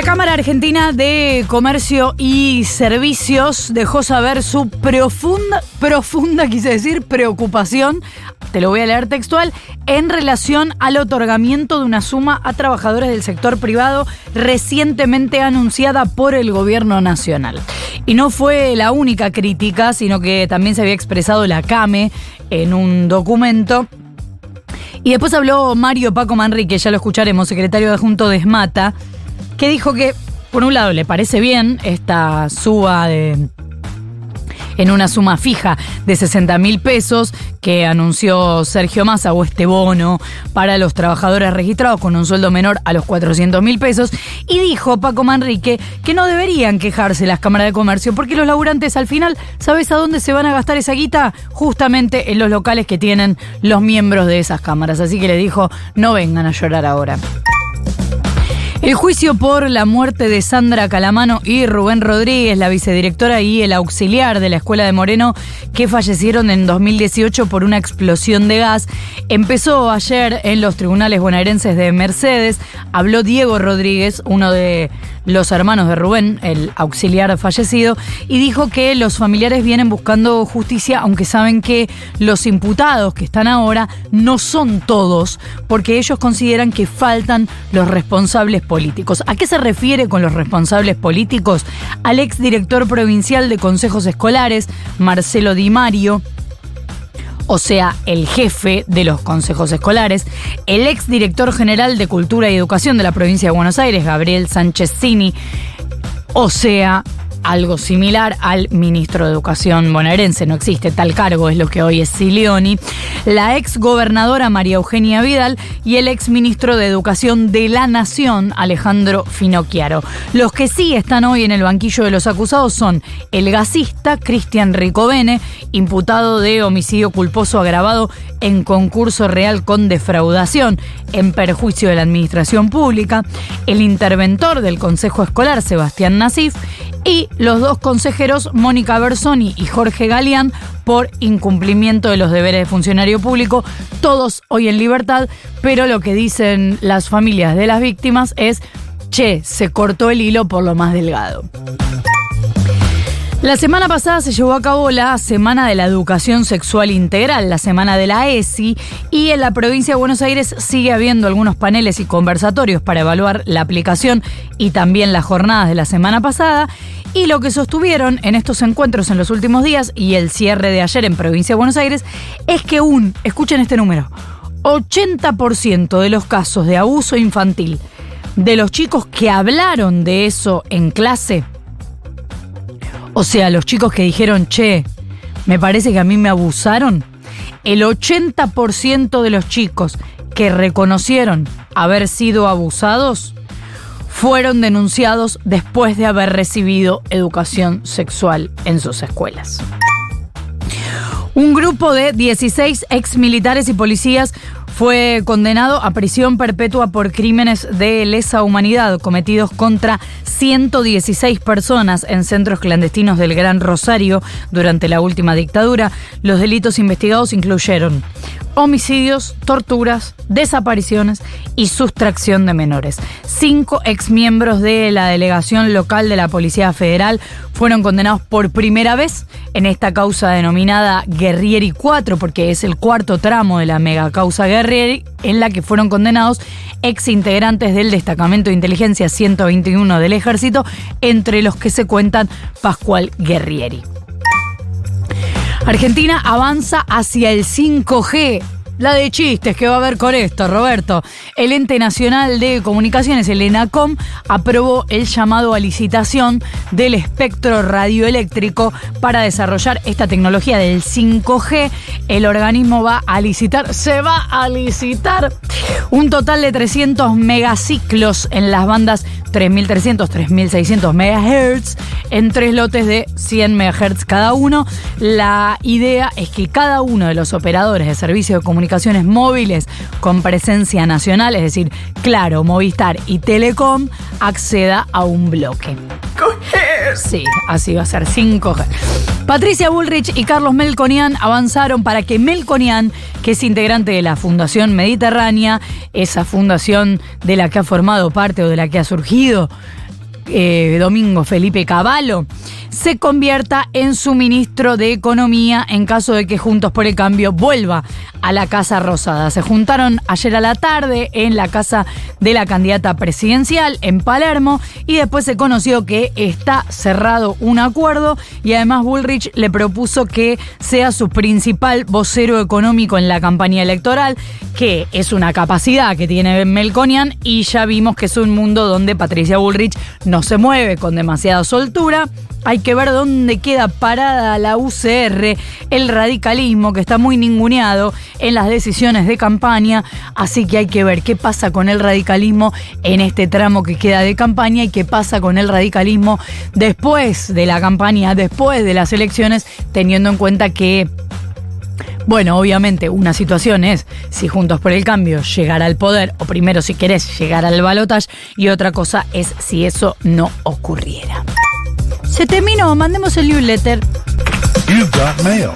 La Cámara Argentina de Comercio y Servicios dejó saber su profunda, profunda, quise decir, preocupación, te lo voy a leer textual, en relación al otorgamiento de una suma a trabajadores del sector privado recientemente anunciada por el gobierno nacional. Y no fue la única crítica, sino que también se había expresado la CAME en un documento y después habló Mario Paco Manrique, ya lo escucharemos, secretario adjunto de SMATA, que dijo que, por un lado, le parece bien esta suba de en una suma fija de 60 mil pesos que anunció Sergio Massa o este bono para los trabajadores registrados con un sueldo menor a los 400 mil pesos y dijo Paco Manrique que no deberían quejarse las cámaras de comercio porque los laburantes al final, ¿sabes a dónde se van a gastar esa guita? Justamente en los locales que tienen los miembros de esas cámaras. Así que le dijo, no vengan a llorar ahora. El juicio por la muerte de Sandra Calamano y Rubén Rodríguez, la vicedirectora y el auxiliar de la Escuela de Moreno, que fallecieron en 2018 por una explosión de gas, empezó ayer en los tribunales bonaerenses de Mercedes. Habló Diego Rodríguez, uno de los hermanos de Rubén, el auxiliar fallecido, y dijo que los familiares vienen buscando justicia, aunque saben que los imputados que están ahora no son todos, porque ellos consideran que faltan los responsables políticos. ¿A qué se refiere con los responsables políticos? Al exdirector provincial de consejos escolares, Marcelo Di Mario, o sea, el jefe de los consejos escolares, el exdirector general de Cultura y Educación de la provincia de Buenos Aires, Gabriel Sánchez Cini, o sea, algo similar al ministro de Educación bonaerense. No existe tal cargo, es lo que hoy es Silioni. La ex gobernadora María Eugenia Vidal y el ex ministro de Educación de la Nación, Alejandro Finocchiaro. Los que sí están hoy en el banquillo de los acusados son el gasista Cristian Ricovene, imputado de homicidio culposo agravado en concurso real con defraudación en perjuicio de la administración pública, el interventor del Consejo Escolar, Sebastián Nasif, y los dos consejeros, Mónica Bersoni y Jorge Galeán, por incumplimiento de los deberes de funcionario público, todos hoy en libertad, pero lo que dicen las familias de las víctimas es, che, se cortó el hilo por lo más delgado. La semana pasada se llevó a cabo la Semana de la Educación Sexual Integral, la Semana de la ESI, y en la provincia de Buenos Aires sigue habiendo algunos paneles y conversatorios para evaluar la aplicación y también las jornadas de la semana pasada. Y lo que sostuvieron en estos encuentros en los últimos días y el cierre de ayer en provincia de Buenos Aires es que un, escuchen este número, 80% de los casos de abuso infantil de los chicos que hablaron de eso en clase, o sea, los chicos que dijeron, che, me parece que a mí me abusaron, el 80% de los chicos que reconocieron haber sido abusados fueron denunciados después de haber recibido educación sexual en sus escuelas. Un grupo de 16 exmilitares y policías fue condenado a prisión perpetua por crímenes de lesa humanidad cometidos contra 116 personas en centros clandestinos del Gran Rosario durante la última dictadura. Los delitos investigados incluyeron homicidios, torturas, desapariciones y sustracción de menores. Cinco exmiembros de la delegación local de la Policía Federal fueron condenados por primera vez en esta causa denominada Guerrieri 4, porque es el cuarto tramo de la mega causa Guerrieri, en la que fueron condenados ex integrantes del destacamento de inteligencia 121 del ejército, entre los que se cuentan Pascual Guerrieri. Argentina avanza hacia el 5G. La de chistes que va a haber con esto, Roberto. El Ente Nacional de Comunicaciones, el ENACOM, aprobó el llamado a licitación del espectro radioeléctrico para desarrollar esta tecnología del 5G. El organismo va a licitar, se va a licitar un total de 300 megaciclos en las bandas 3.300, 3.600 MHz en tres lotes de 100 MHz cada uno. La idea es que cada uno de los operadores de servicios de comunicación móviles con presencia nacional, es decir, Claro, Movistar y Telecom, acceda a un bloque. Sí, así va a ser 5G. Patricia Bullrich y Carlos Melconian avanzaron para que Melconian, que es integrante de la Fundación Mediterránea, esa fundación de la que ha formado parte o de la que ha surgido eh, Domingo Felipe Cavallo, se convierta en su ministro de Economía en caso de que Juntos por el Cambio vuelva a la Casa Rosada. Se juntaron ayer a la tarde en la casa de la candidata presidencial en Palermo y después se conoció que está cerrado un acuerdo y además Bullrich le propuso que sea su principal vocero económico en la campaña electoral, que es una capacidad que tiene Melconian y ya vimos que es un mundo donde Patricia Bullrich no se mueve con demasiada soltura. Hay que ver dónde queda parada la UCR, el radicalismo que está muy ninguneado en las decisiones de campaña, así que hay que ver qué pasa con el radicalismo en este tramo que queda de campaña y qué pasa con el radicalismo después de la campaña, después de las elecciones, teniendo en cuenta que bueno, obviamente una situación es si Juntos por el Cambio llegara al poder, o primero si querés llegar al balotaje, y otra cosa es si eso no ocurriera. Se terminó, mandemos el newsletter. You've got mail.